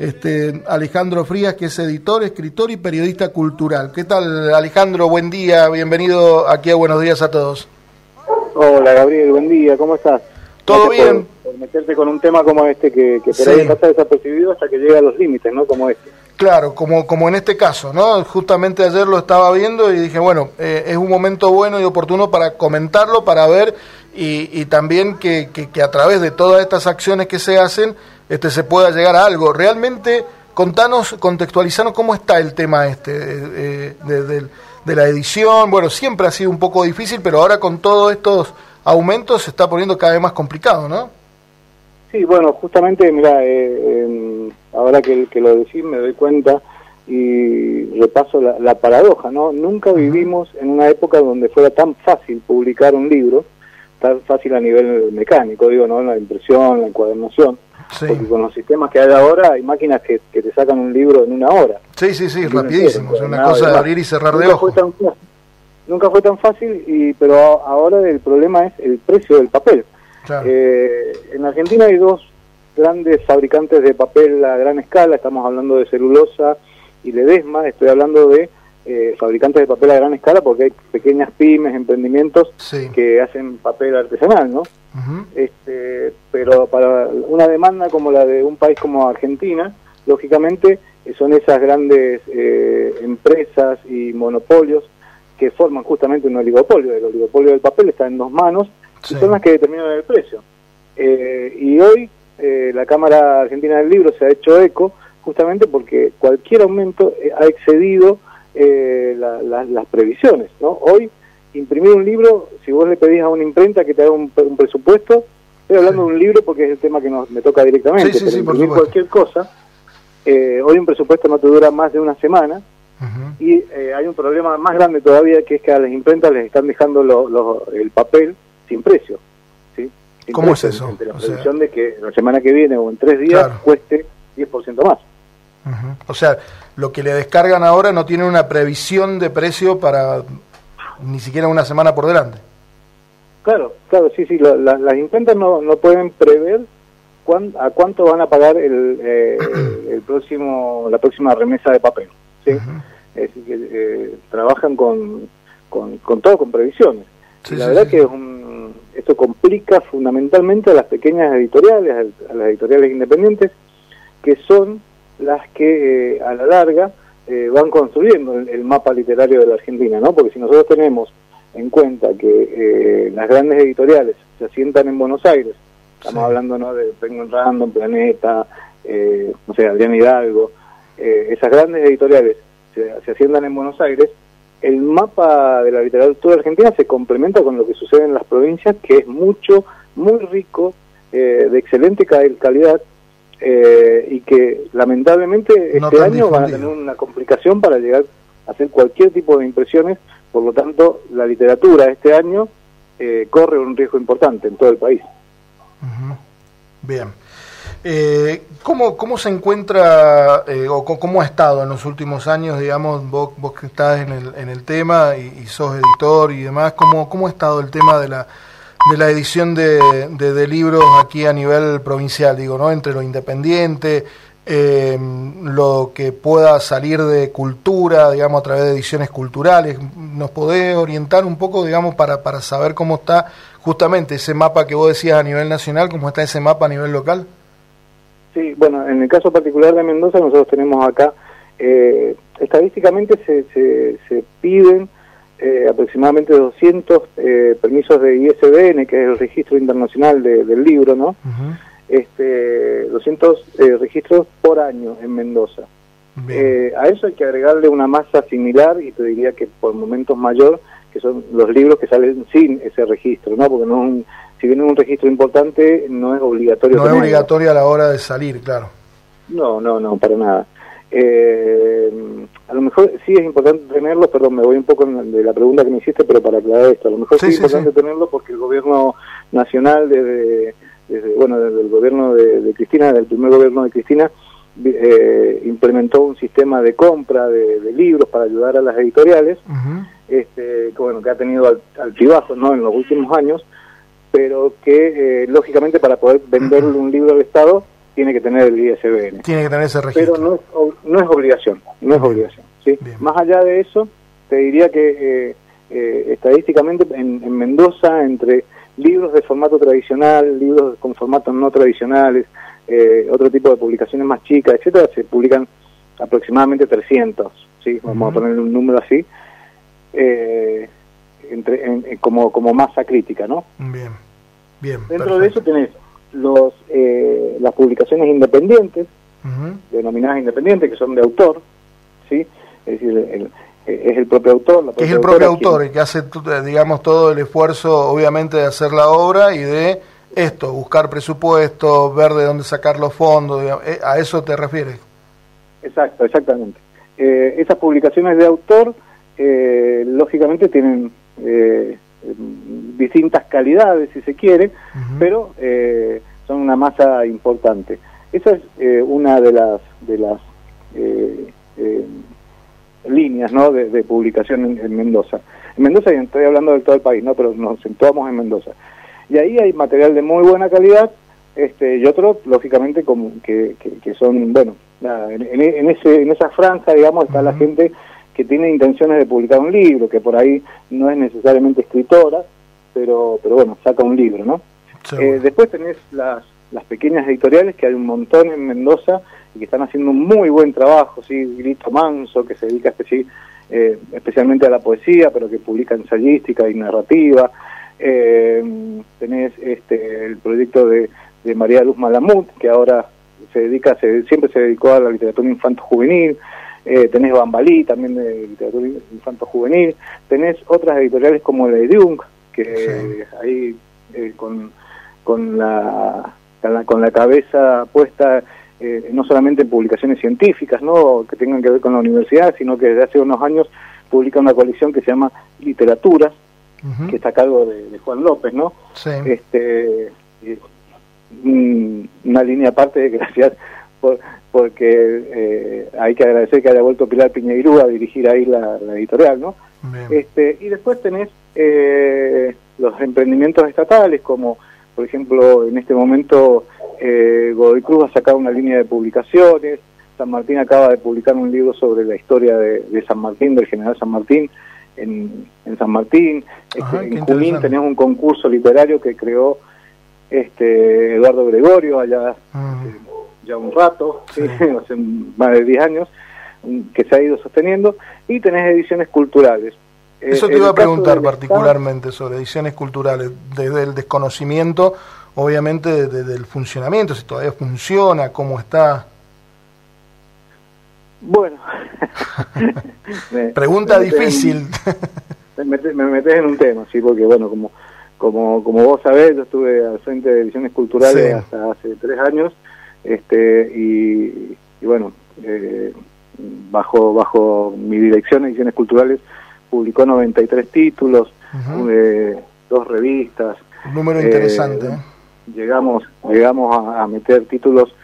este, Alejandro Frías, que es editor, escritor y periodista cultural. ¿Qué tal, Alejandro? Buen día, bienvenido aquí a Buenos Días a todos. Hola, Gabriel, buen día, ¿cómo estás? ¿Todo bien? Por, meterte con un tema como este que, que por ahí pasa desapercibido hasta que llega a los límites, ¿no? Como este. Claro, como, como en este caso, ¿no? Justamente ayer lo estaba viendo y dije, bueno, eh, es un momento bueno y oportuno para comentarlo, para ver y, y también que, que, a través de todas estas acciones que se hacen este, se pueda llegar a algo. Realmente, contanos, contextualizanos cómo está el tema este eh, de, de, la edición. Bueno, siempre ha sido un poco difícil, pero ahora con todos estos aumentos se está poniendo cada vez más complicado, ¿no? Sí, bueno, justamente, mira, eh, ahora que, que lo decís me doy cuenta y repaso la, paradoja, ¿no? Nunca vivimos en una época donde fuera tan fácil publicar un libro, tan fácil a nivel mecánico, digo, ¿no? La impresión, la encuadernación, porque con los sistemas que hay ahora hay máquinas que, te sacan un libro en una hora. Sí, sí, sí, rapidísimo, es una cosa de abrir y cerrar de ojos. nunca fue tan fácil, y pero ahora el problema es el precio del papel. Eh, en Argentina hay dos grandes fabricantes de papel a gran escala, estamos hablando de celulosa y Ledesma, estoy hablando de eh, fabricantes de papel a gran escala porque hay pequeñas pymes, emprendimientos que hacen papel artesanal, ¿no? este, pero para una demanda como la de un país como Argentina, lógicamente eh, son esas grandes eh, empresas y monopolios que forman justamente un oligopolio. El oligopolio del papel está en dos manos y son las que determinan el precio. Eh, y hoy eh, la Cámara Argentina del Libro se ha hecho eco justamente porque cualquier aumento eh, ha excedido las previsiones. ¿no? Hoy, imprimir un libro, si vos le pedís a una imprenta que te haga un, presupuesto, estoy hablando de un libro porque es el tema que nos, me toca directamente, pero imprimir cualquier cosa, hoy un presupuesto no te dura más de una semana y hay un problema más grande todavía que es que a las imprentas les están dejando el papel sin precio. ¿sí? ¿Cómo es eso? la previsión de que la semana que viene o en tres días cueste 10% más. O sea, lo que le descargan ahora no tiene una previsión de precio para ni siquiera una semana por delante. Claro, claro, sí, sí. las imprentas no, no pueden prever a cuánto van a pagar el, eh, el próximo la próxima remesa de papel. ¿sí? Es decir, que eh, trabajan con, con, con todo con previsiones. la verdad que es un, esto complica fundamentalmente a las pequeñas editoriales, a las editoriales independientes, que son las que eh, a la larga eh, van construyendo el, mapa literario de la Argentina, ¿no? Porque si nosotros tenemos en cuenta que eh, las grandes editoriales se asientan en Buenos Aires, estamos hablando ¿no? de Penguin Random, Planeta, no sé, Adrián Hidalgo, esas grandes editoriales se, se asientan en Buenos Aires, el mapa de la literatura argentina se complementa con lo que sucede en las provincias, que es mucho, muy rico, eh, de excelente calidad, eh, y que lamentablemente este año van a tener una complicación para llegar a hacer cualquier tipo de impresiones, por lo tanto la literatura este año eh, corre un riesgo importante en todo el país. Bien. Eh, ¿cómo, ¿Cómo se encuentra eh, o cómo ha estado en los últimos años, digamos, vos, vos que estás en el, en el tema y, sos editor y demás, ¿cómo, cómo ha estado el tema de la, de la edición de, de, libros aquí a nivel provincial, digo, ¿no? Entre lo independiente, eh, lo que pueda salir de cultura, digamos, a través de ediciones culturales. ¿Nos podés orientar un poco, digamos, para, para saber cómo está justamente ese mapa que vos decías a nivel nacional, cómo está ese mapa a nivel local? Sí, bueno, en el caso particular de Mendoza nosotros tenemos acá, eh, estadísticamente se, se, piden eh, aproximadamente 200 eh, permisos de ISBN, que es el registro internacional del libro, ¿no? este, 200 registros por año en Mendoza. a eso hay que agregarle una masa similar y te diría que por momentos mayor, que son los libros que salen sin ese registro, ¿no? Porque no es un si bien es un registro importante, no es obligatorio. No es obligatorio a la hora de salir, claro. No, no, no, para nada. Eh, a lo mejor sí es importante tenerlo, perdón, me voy un poco de la pregunta que me hiciste, pero para aclarar esto, a lo mejor sí, es importante tenerlo porque el gobierno nacional, desde, bueno, desde el gobierno de, Cristina, desde el primer gobierno de Cristina, eh, implementó un sistema de compra de, libros para ayudar a las editoriales, este, que, bueno, que ha tenido altibajos ¿no? en los últimos años, pero que eh, lógicamente para poder venderle un libro al Estado tiene que tener el ISBN. Tiene que tener ese registro. Pero no es, no es obligación, no es obligación. ¿sí? Más allá de eso, te diría que eh, estadísticamente en, en Mendoza, entre libros de formato tradicional, libros con formatos no tradicionales, eh, otro tipo de publicaciones más chicas, etcétera, se publican aproximadamente 300, ¿sí? Vamos a poner un número así, eh, entre, como, como masa crítica, ¿no? Bien, bien. Dentro de eso tenés los, eh, las publicaciones independientes, denominadas independientes, que son de autor, ¿sí? Es decir, el, es el propio autor. es el propio autor el que hace, digamos, todo el esfuerzo, obviamente, de hacer la obra y de esto, buscar presupuesto, ver de dónde sacar los fondos, eh, ¿a eso te refieres? Exacto, exactamente. Eh, esas publicaciones de autor, eh, lógicamente, tienen distintas calidades, si se quiere, pero son una masa importante. Esa es una de las de las líneas ¿no? de, publicación en, Mendoza. En Mendoza, y estoy hablando de todo el país, ¿no? pero nos centramos en Mendoza. Y ahí hay material de muy buena calidad este, y otros, lógicamente, como que, que, son, bueno, en, ese, en esa franja, digamos, está la gente que tiene intenciones de publicar un libro, que por ahí no es necesariamente escritora, pero, pero bueno, saca un libro, ¿no? Eh, después tenés las, las pequeñas editoriales, que hay un montón en Mendoza, y que están haciendo un muy buen trabajo, ¿sí? Grito Manso, que se dedica eh, especialmente a la poesía, pero que publica ensayística y narrativa. Eh, tenés este, el proyecto de, de, María Luz Malamut, que ahora se dedica, se, siempre se dedicó a la literatura infanto-juvenil. Eh, tenés Bambalí, también de literatura infanto-juvenil. Tenés otras editoriales como la de que ahí eh, con, con, la, con la cabeza puesta eh, no solamente en publicaciones científicas, ¿no? que tengan que ver con la universidad, sino que desde hace unos años publica una colección que se llama Literaturas, que está a cargo de, Juan López, ¿no? Este, una línea aparte, de gracias por, porque eh, hay que agradecer que haya vuelto Pilar Piñeirú a dirigir ahí la, editorial, ¿no? Este, y después tenés eh, los emprendimientos estatales, como por ejemplo en este momento eh, Godoy Cruz ha sacado una línea de publicaciones, San Martín acaba de publicar un libro sobre la historia de, San Martín, del general San Martín, en, San Martín. Este, en Junín tenemos un concurso literario que creó este Eduardo Gregorio allá ya un rato, hace más de 10 años, que se ha ido sosteniendo, y tenés ediciones culturales. Eso te iba a preguntar particularmente sobre ediciones culturales, desde el desconocimiento obviamente del funcionamiento, si todavía funciona, cómo está. Bueno, pregunta difícil. me, metes, en un tema, sí, porque bueno, como como como vos sabés, yo estuve al frente de ediciones culturales hasta hace tres años, este y, bueno, eh, bajo bajo mi dirección ediciones culturales publicó 93 títulos, eh, dos revistas. Un número interesante. Eh, llegamos llegamos a, meter títulos,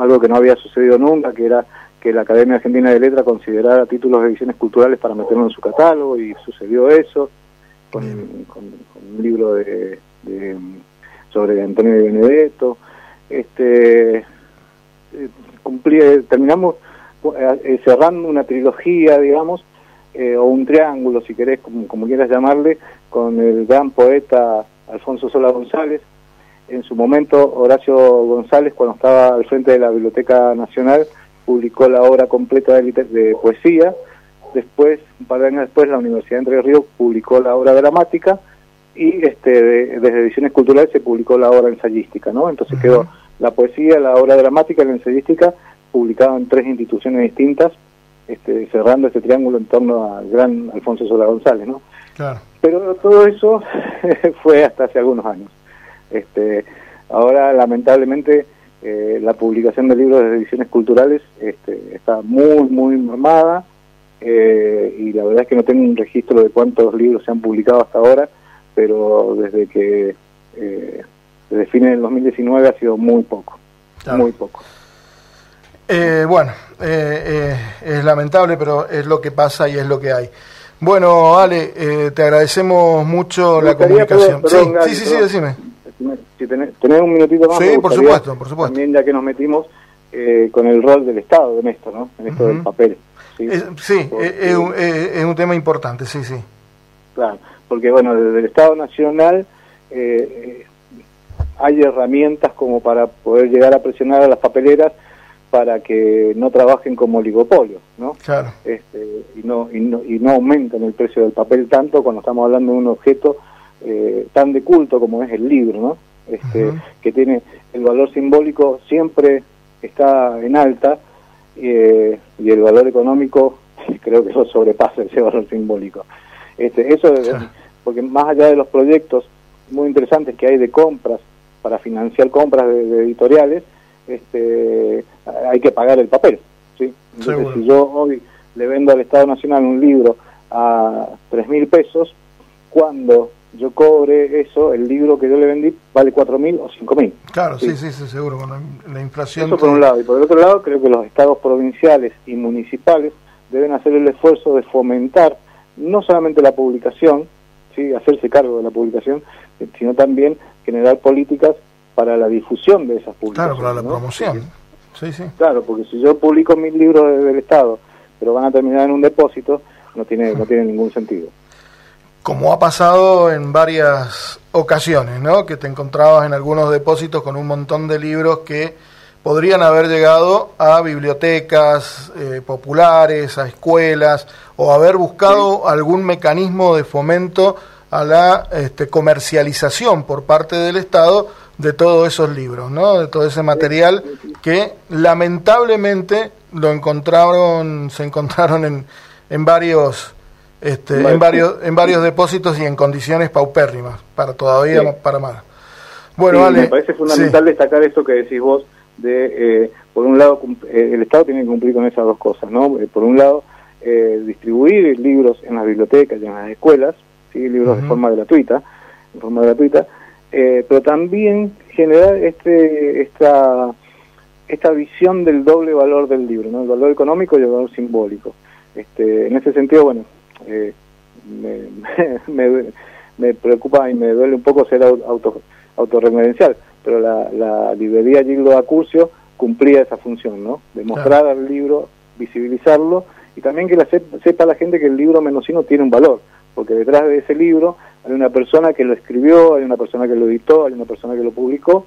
algo que no había sucedido nunca, que era que la Academia Argentina de Letras considerara títulos de ediciones culturales para meterlo en su catálogo y sucedió eso con, un libro de, sobre Antonio de Benedetto. Este, eh, cumplí, terminamos eh, cerrando una trilogía, digamos, eh, o un triángulo, si querés, como, como quieras llamarle, con el gran poeta Alfonso Sola González, en su momento Horacio González, cuando estaba al frente de la Biblioteca Nacional, publicó la obra completa de, de poesía. Después, un par de años después, la Universidad de Entre Ríos publicó la obra dramática y este, desde Ediciones Culturales se publicó la obra ensayística, ¿no? Entonces quedó la poesía, la obra dramática y la ensayística publicado en tres instituciones distintas, este, cerrando este triángulo en torno al gran Alfonso Sola González, ¿no? Claro. Pero todo eso fue hasta hace algunos años. Este, ahora, lamentablemente, eh, la publicación de libros de ediciones culturales este, está muy, muy normada eh, y la verdad es que no tengo un registro de cuántos libros se han publicado hasta ahora, pero desde que eh, desde fines del 2019 ha sido muy poco, muy poco. bueno, es lamentable, pero es lo que pasa y es lo que hay. Bueno, Ale, te agradecemos mucho la comunicación. sí, sí, sí, decime si tenés, un minutito más. Sí, por supuesto, por supuesto. También ya que nos metimos eh, con el rol del Estado en esto, ¿no? En esto del papel. Sí, es, un, es, un, tema importante, sí, sí. Claro, porque bueno, desde el Estado Nacional eh, hay herramientas como para poder llegar a presionar a las papeleras para que no trabajen como oligopolio, ¿no? Claro. Este, y, no, y, no, y no aumenten el precio del papel tanto cuando estamos hablando de un objeto eh, tan de culto como es el libro, ¿no? Este, Que tiene el valor simbólico siempre está en alta eh, y el valor económico creo que eso sobrepasa ese valor simbólico. Este, eso, porque más allá de los proyectos muy interesantes que hay de compras para financiar compras de editoriales, este, hay que pagar el papel. ¿sí? Entonces, si yo hoy le vendo al Estado Nacional un libro a tres mil pesos, cuando yo cobre eso, el libro que yo le vendí vale cuatro mil o cinco mil. Claro, sí, sí, sí, seguro, con la, inflación. Eso por un lado. Y por el otro lado, creo que los estados provinciales y municipales deben hacer el esfuerzo de fomentar no solamente la publicación, ¿sí? hacerse cargo de la publicación, sino también generar políticas para la difusión de esas publicaciones. Claro, para la promoción. Sí, sí. Claro, porque si yo publico mis libros del Estado, pero van a terminar en un depósito, no tiene, no tiene ningún sentido. Como ha pasado en varias ocasiones, ¿no? Que te encontrabas en algunos depósitos con un montón de libros que podrían haber llegado a bibliotecas eh, populares, a escuelas, o haber buscado algún mecanismo de fomento a la este, comercialización por parte del Estado de todos esos libros, ¿no? De todo ese material que lamentablemente lo encontraron, se encontraron en, en varios este, en varios en varios depósitos y en condiciones paupérrimas para todavía para más. Bueno, me parece fundamental destacar esto que decís vos de eh, por un lado eh, el Estado tiene que cumplir con esas dos cosas, ¿no? Eh, por un lado distribuir libros en las bibliotecas y en las escuelas, sí, libros de forma gratuita, de forma gratuita eh, pero también generar este, esta, esta visión del doble valor del libro, ¿no? el valor económico y el valor simbólico. Este, en ese sentido, bueno, eh, me, me, preocupa y me duele un poco ser auto, autorreferencial, pero la, la librería Gildo Acurcio cumplía esa función, ¿no? De mostrar al libro, visibilizarlo y también que la sepa la gente que el libro menosino tiene un valor, porque detrás de ese libro hay una persona que lo escribió, hay una persona que lo editó, hay una persona que lo publicó,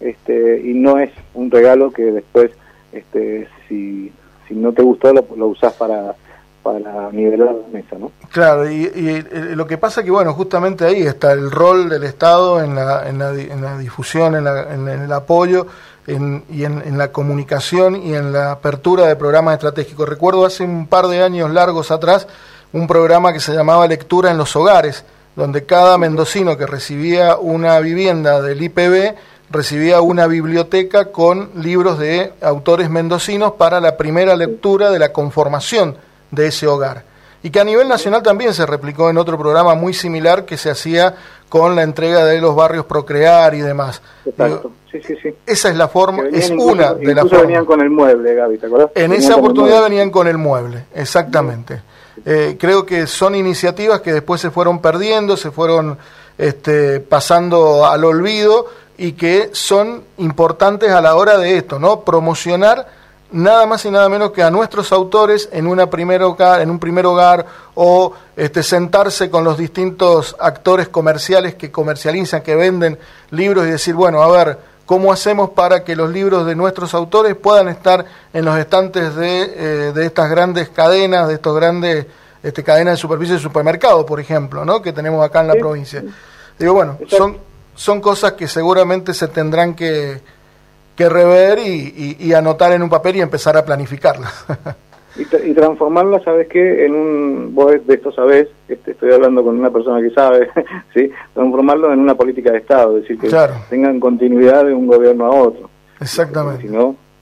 este, y no es un regalo que después, este, si, si no te gustó, lo, lo usás para, para nivelar la mesa, ¿no? Claro, y, y, lo que pasa que, bueno, justamente ahí está el rol del Estado en la, en la, difusión, en, la, en, el apoyo en, y en, la comunicación y en la apertura de programas estratégicos. Recuerdo hace un par de años largos atrás un programa que se llamaba Lectura en los Hogares, donde cada mendocino que recibía una vivienda del IPB recibía una biblioteca con libros de autores mendocinos para la primera lectura de la conformación de ese hogar. Y que a nivel nacional también se replicó en otro programa muy similar que se hacía con la entrega de los barrios Procrear y demás. Exacto. sí, sí, sí. Esa es la forma, es una de las formas. venían con el mueble, Gaby, ¿te acuerdas? En esa oportunidad venían con el mueble, exactamente. Eh, creo que son iniciativas que después se fueron perdiendo, se fueron este, pasando al olvido y que son importantes a la hora de esto, ¿no? Promocionar nada más y nada menos que a nuestros autores en una primer hogar, en un primer hogar o este, sentarse con los distintos actores comerciales que comercializan, que venden libros y decir, bueno, a ver, ¿cómo hacemos para que los libros de nuestros autores puedan estar en los estantes de, eh, de estas grandes cadenas, de estos grandes este, cadenas de superficie de supermercado, por ejemplo, ¿no? que tenemos acá en la provincia? Digo, bueno, son, son cosas que seguramente se tendrán que, que rever y, y, anotar en un papel y empezar a planificarlas. y, y, transformarlas, ¿sabes qué? En un, vos de esto sabés, este, estoy hablando con una persona que sabe, ¿sí? Transformarlo en una política de Estado, es decir, que tengan continuidad de un gobierno a otro. Exactamente.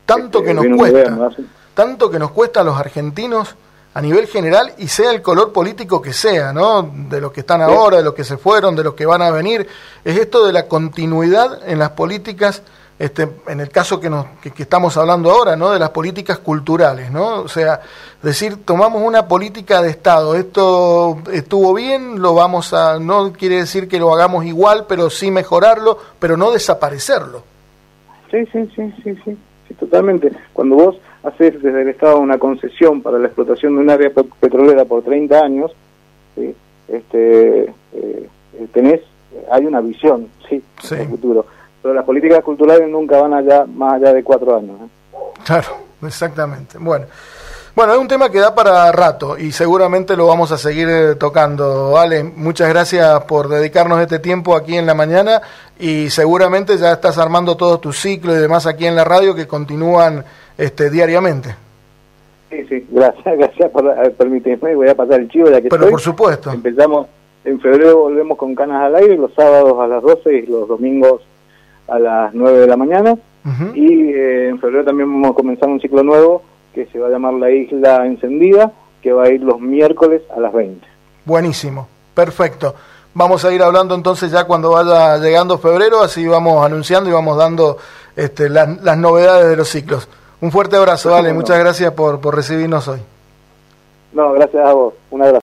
tanto este, que nos cuesta, tanto que nos cuesta a los argentinos a nivel general y sea el color político que sea, ¿no? De los que están ahora, de los que se fueron, de los que van a venir, es esto de la continuidad en las políticas este, en el caso que, nos, que, estamos hablando ahora, ¿no? De las políticas culturales, ¿no? O sea, decir, tomamos una política de Estado, esto estuvo bien, lo vamos a, no quiere decir que lo hagamos igual, pero sí mejorarlo, pero no desaparecerlo. Sí, sí, sí, sí, sí, sí totalmente. Cuando vos haces desde el Estado una concesión para la explotación de un área petrolera por 30 años, este, eh, tenés, hay una visión, sí, sí. el futuro. Pero las políticas culturales nunca van allá más allá de cuatro años. ¿eh? Claro, exactamente. Bueno. Bueno, es un tema que da para rato y seguramente lo vamos a seguir eh, tocando. Ale, muchas gracias por dedicarnos este tiempo aquí en la mañana y seguramente ya estás armando todos tus ciclos y demás aquí en la radio que continúan este, diariamente. Sí, sí, gracias, gracias por eh, permitirme, voy a pasar el chivo ya que Pero por supuesto. Empezamos, en febrero volvemos con Canas al Aire, los sábados a las 12 y los domingos a las 9 de la mañana. Y eh, en febrero también vamos a comenzar un ciclo nuevo que se va a llamar La Isla Encendida, que va a ir los miércoles a las 20. Buenísimo, perfecto. Vamos a ir hablando entonces ya cuando vaya llegando febrero, así vamos anunciando y vamos dando este, las, las novedades de los ciclos. Un fuerte abrazo, vale. Muchas gracias por, por recibirnos hoy. No, gracias a vos. Un abrazo.